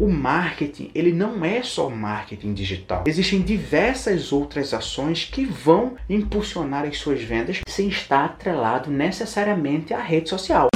o marketing, ele não é só marketing digital. Existem diversas outras ações que vão impulsionar as suas vendas sem estar atrelado necessariamente à rede social.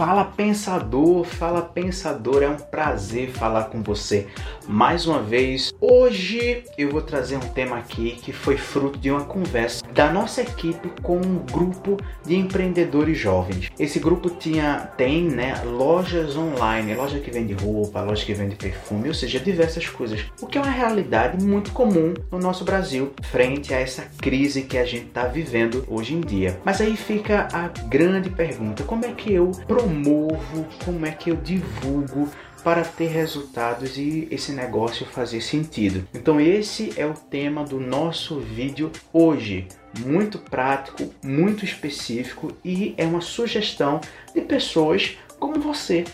Fala pensador, fala pensador, é um prazer falar com você mais uma vez. Hoje eu vou trazer um tema aqui que foi fruto de uma conversa da nossa equipe com um grupo de empreendedores jovens. Esse grupo tinha tem, né, lojas online, loja que vende roupa, loja que vende perfume, ou seja, diversas coisas. O que é uma realidade muito comum no nosso Brasil frente a essa crise que a gente está vivendo hoje em dia. Mas aí fica a grande pergunta: como é que eu promovo promovo, como é que eu divulgo para ter resultados e esse negócio fazer sentido. Então esse é o tema do nosso vídeo hoje. Muito prático, muito específico e é uma sugestão de pessoas como você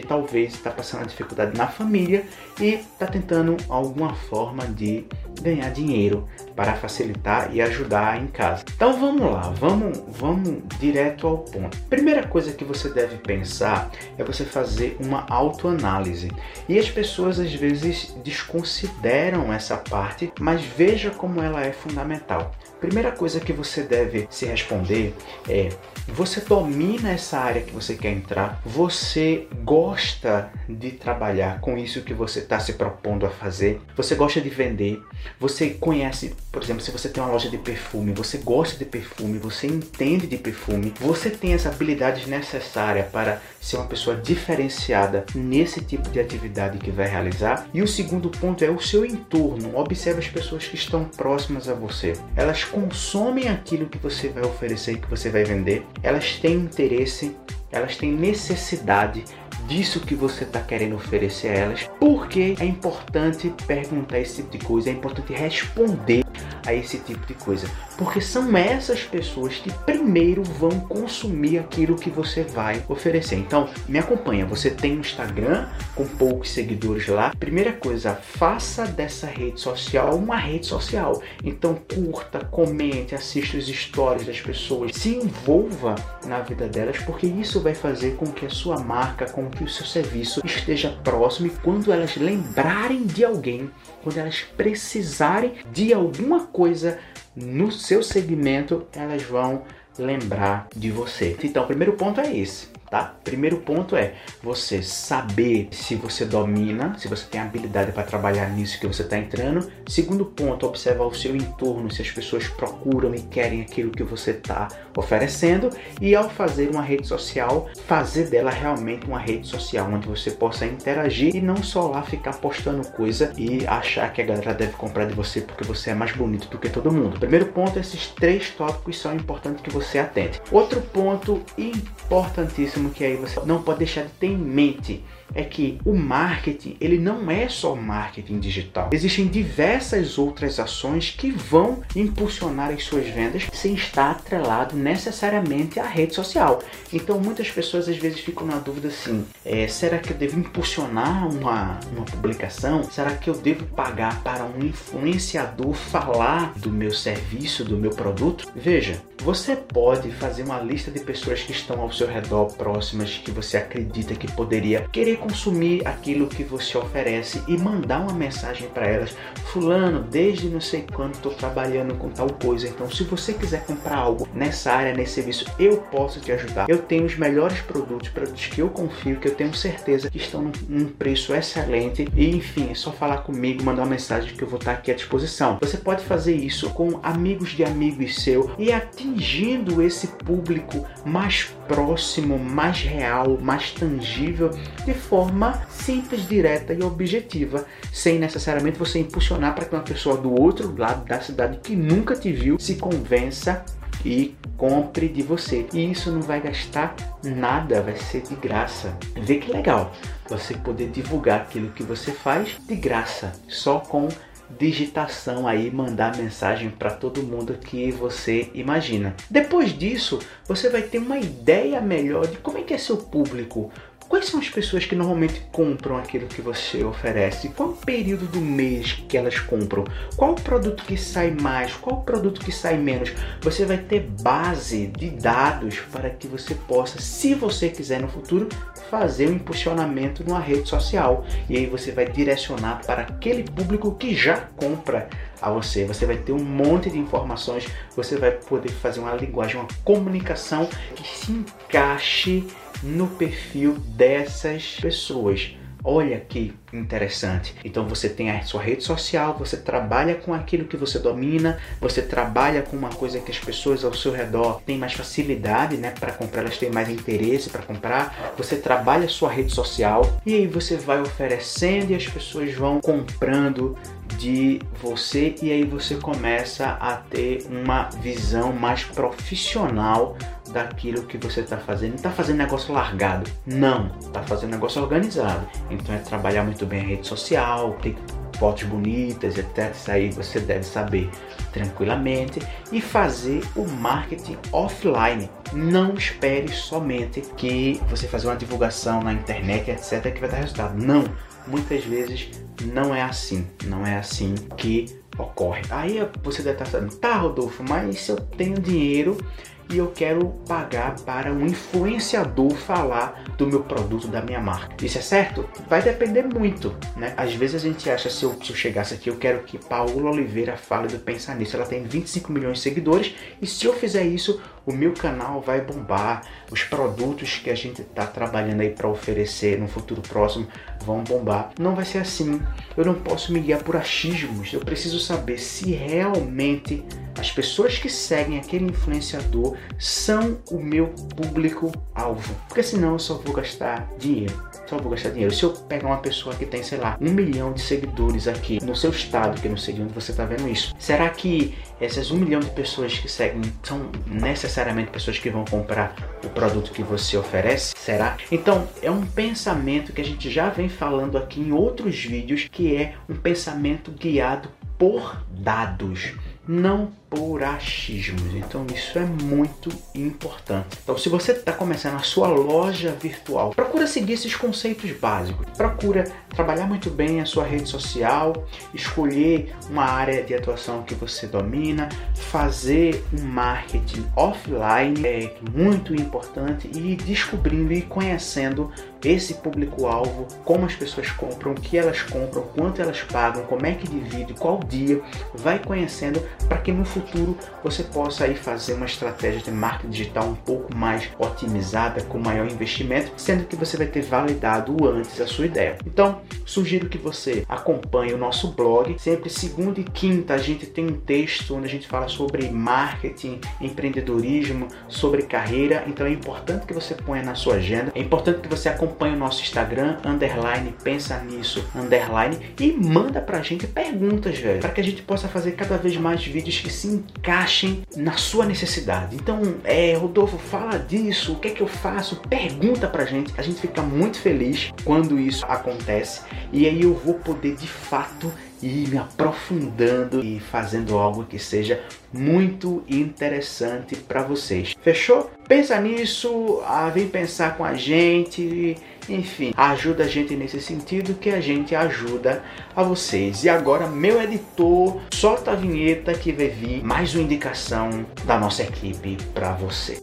que talvez está passando dificuldade na família e está tentando alguma forma de ganhar dinheiro para facilitar e ajudar em casa. Então vamos lá, vamos, vamos direto ao ponto. Primeira coisa que você deve pensar é você fazer uma autoanálise. E as pessoas às vezes desconsideram essa parte, mas veja como ela é fundamental. Primeira coisa que você deve se responder é: você domina essa área que você quer entrar? Você gosta de trabalhar com isso que você está se propondo a fazer? Você gosta de vender? Você conhece, por exemplo, se você tem uma loja de perfume, você gosta de perfume, você entende de perfume, você tem as habilidades necessárias para ser uma pessoa diferenciada nesse tipo de atividade que vai realizar? E o segundo ponto é o seu entorno. Observe as pessoas que estão próximas a você. Elas consomem aquilo que você vai oferecer que você vai vender, elas têm interesse, elas têm necessidade disso que você está querendo oferecer a elas, porque é importante perguntar esse tipo de coisa, é importante responder a esse tipo de coisa, porque são essas pessoas que primeiro vão consumir aquilo que você vai oferecer. Então, me acompanha, você tem um Instagram com poucos seguidores lá. Primeira coisa, faça dessa rede social uma rede social. Então, curta, comente, assista os stories das pessoas, se envolva na vida delas, porque isso vai fazer com que a sua marca, com que o seu serviço esteja próximo e quando elas lembrarem de alguém, quando elas precisarem de alguma coisa no seu segmento, elas vão lembrar de você. Então, o primeiro ponto é esse tá? Primeiro ponto é você saber se você domina, se você tem habilidade para trabalhar nisso que você está entrando. Segundo ponto, observar o seu entorno, se as pessoas procuram e querem aquilo que você está oferecendo. E ao fazer uma rede social, fazer dela realmente uma rede social onde você possa interagir e não só lá ficar postando coisa e achar que a galera deve comprar de você porque você é mais bonito do que todo mundo. Primeiro ponto, esses três tópicos são importantes que você atente. Outro ponto importantíssimo que aí você não pode deixar de ter em mente é que o marketing, ele não é só marketing digital. Existem diversas outras ações que vão impulsionar as suas vendas sem estar atrelado necessariamente à rede social. Então muitas pessoas às vezes ficam na dúvida assim, é, será que eu devo impulsionar uma, uma publicação? Será que eu devo pagar para um influenciador falar do meu serviço, do meu produto? Veja, você pode fazer uma lista de pessoas que estão ao seu redor próximas que você acredita que poderia querer consumir aquilo que você oferece e mandar uma mensagem para elas, fulano, desde não sei quando estou trabalhando com tal coisa, então se você quiser comprar algo nessa área, nesse serviço, eu posso te ajudar. Eu tenho os melhores produtos, produtos que eu confio, que eu tenho certeza que estão num preço excelente e enfim, é só falar comigo, mandar uma mensagem que eu vou estar aqui à disposição. Você pode fazer isso com amigos de amigos seu e atingindo esse público mais próximo, mais real, mais tangível de forma simples, direta e objetiva, sem necessariamente você impulsionar para que uma pessoa do outro lado da cidade que nunca te viu se convença e compre de você. E isso não vai gastar nada, vai ser de graça. Vê que legal você poder divulgar aquilo que você faz de graça, só com digitação aí, mandar mensagem para todo mundo que você imagina. Depois disso, você vai ter uma ideia melhor de como é que é seu público, Quais são as pessoas que normalmente compram aquilo que você oferece? Qual o período do mês que elas compram? Qual o produto que sai mais? Qual o produto que sai menos? Você vai ter base de dados para que você possa, se você quiser no futuro, fazer um impulsionamento numa rede social. E aí você vai direcionar para aquele público que já compra a você. Você vai ter um monte de informações, você vai poder fazer uma linguagem, uma comunicação que se encaixe no perfil dessas pessoas. Olha que interessante. Então você tem a sua rede social, você trabalha com aquilo que você domina, você trabalha com uma coisa que as pessoas ao seu redor têm mais facilidade, né, para comprar, elas têm mais interesse para comprar. Você trabalha a sua rede social e aí você vai oferecendo e as pessoas vão comprando de você e aí você começa a ter uma visão mais profissional daquilo que você está fazendo. Não está fazendo negócio largado, não. Está fazendo negócio organizado. Então é trabalhar muito bem a rede social, ter fotos bonitas, etc. Isso aí você deve saber tranquilamente e fazer o marketing offline. Não espere somente que você fazer uma divulgação na internet, etc, que vai dar resultado. Não muitas vezes não é assim, não é assim que ocorre. Aí você deve estar falando, tá Rodolfo, mas se eu tenho dinheiro e eu quero pagar para um influenciador falar do meu produto, da minha marca. Isso é certo? Vai depender muito, né? Às vezes a gente acha, se eu, se eu chegasse aqui, eu quero que Paula Oliveira fale do Pensar Nisso. Ela tem 25 milhões de seguidores e se eu fizer isso, o meu canal vai bombar, os produtos que a gente está trabalhando aí para oferecer no futuro próximo vão bombar. Não vai ser assim. Eu não posso me guiar por achismos. Eu preciso saber se realmente as pessoas que seguem aquele influenciador são o meu público-alvo. Porque senão eu só vou gastar dinheiro. Vou gastar dinheiro. Se eu pegar uma pessoa que tem, sei lá, um milhão de seguidores aqui no seu estado, que eu não sei de onde você está vendo isso, será que essas um milhão de pessoas que seguem são necessariamente pessoas que vão comprar o produto que você oferece? Será? Então, é um pensamento que a gente já vem falando aqui em outros vídeos, que é um pensamento guiado por dados não por achismos. Então isso é muito importante. Então se você está começando a sua loja virtual, procura seguir esses conceitos básicos. Procura trabalhar muito bem a sua rede social, escolher uma área de atuação que você domina, fazer um marketing offline é muito importante e descobrindo e conhecendo esse público-alvo, como as pessoas compram, o que elas compram, quanto elas pagam, como é que divide, qual dia, vai conhecendo para que no futuro você possa aí fazer uma estratégia de marketing digital um pouco mais otimizada, com maior investimento, sendo que você vai ter validado antes a sua ideia. Então, sugiro que você acompanhe o nosso blog. Sempre segunda e quinta a gente tem um texto onde a gente fala sobre marketing, empreendedorismo, sobre carreira. Então é importante que você ponha na sua agenda. É importante que você acompanhe o nosso Instagram, underline, pensa nisso, underline, e manda pra gente perguntas, velho, para que a gente possa fazer cada vez mais vídeos que se encaixem na sua necessidade. Então, é, Rodolfo, fala disso, o que é que eu faço? Pergunta pra gente. A gente fica muito feliz quando isso acontece e aí eu vou poder de fato ir me aprofundando e fazendo algo que seja muito interessante para vocês. Fechou? Pensa nisso, ah, vem pensar com a gente, enfim, ajuda a gente nesse sentido que a gente ajuda a vocês. E agora, meu editor, solta a vinheta que vai vir mais uma indicação da nossa equipe para você.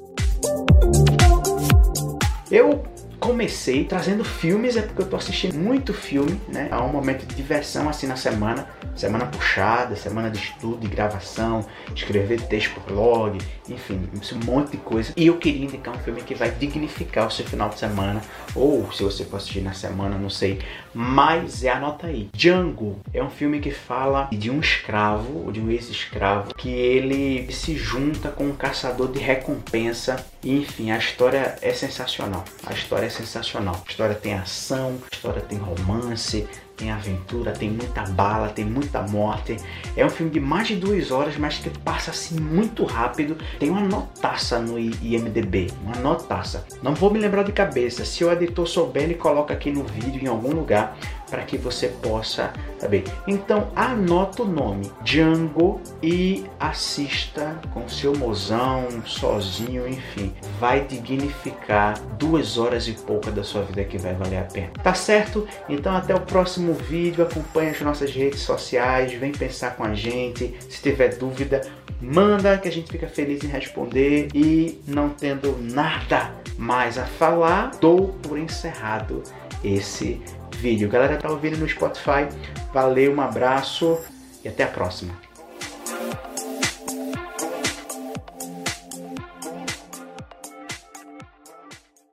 Eu comecei trazendo filmes, é porque eu tô assistindo muito filme, né? Há um momento de diversão assim na semana, semana puxada, semana de estudo, de gravação, escrever texto por blog, enfim, um monte de coisa. E eu queria indicar um filme que vai dignificar o seu final de semana, ou se você for assistir na semana, não sei, mas é anota aí. Django é um filme que fala de um escravo, de um ex-escravo, que ele se junta com um caçador de recompensa. E, enfim, a história é sensacional. A história é sensacional. A história tem ação, a história tem romance, tem aventura, tem muita bala, tem muita morte. É um filme de mais de duas horas, mas que passa assim muito rápido. Tem uma notaça no IMDB, uma notaça. Não vou me lembrar de cabeça. Se o editor souber, ele coloca aqui no vídeo em algum lugar para que você possa saber. Então anota o nome Django e assista com seu mozão, sozinho, enfim. Vai dignificar duas horas e pouca da sua vida que vai valer a pena. Tá certo? Então até o próximo vídeo. Acompanhe as nossas redes sociais. Vem pensar com a gente. Se tiver dúvida, manda que a gente fica feliz em responder. E não tendo nada mais a falar, dou por encerrado esse vídeo. Galera, tá ouvindo no Spotify? Valeu, um abraço e até a próxima.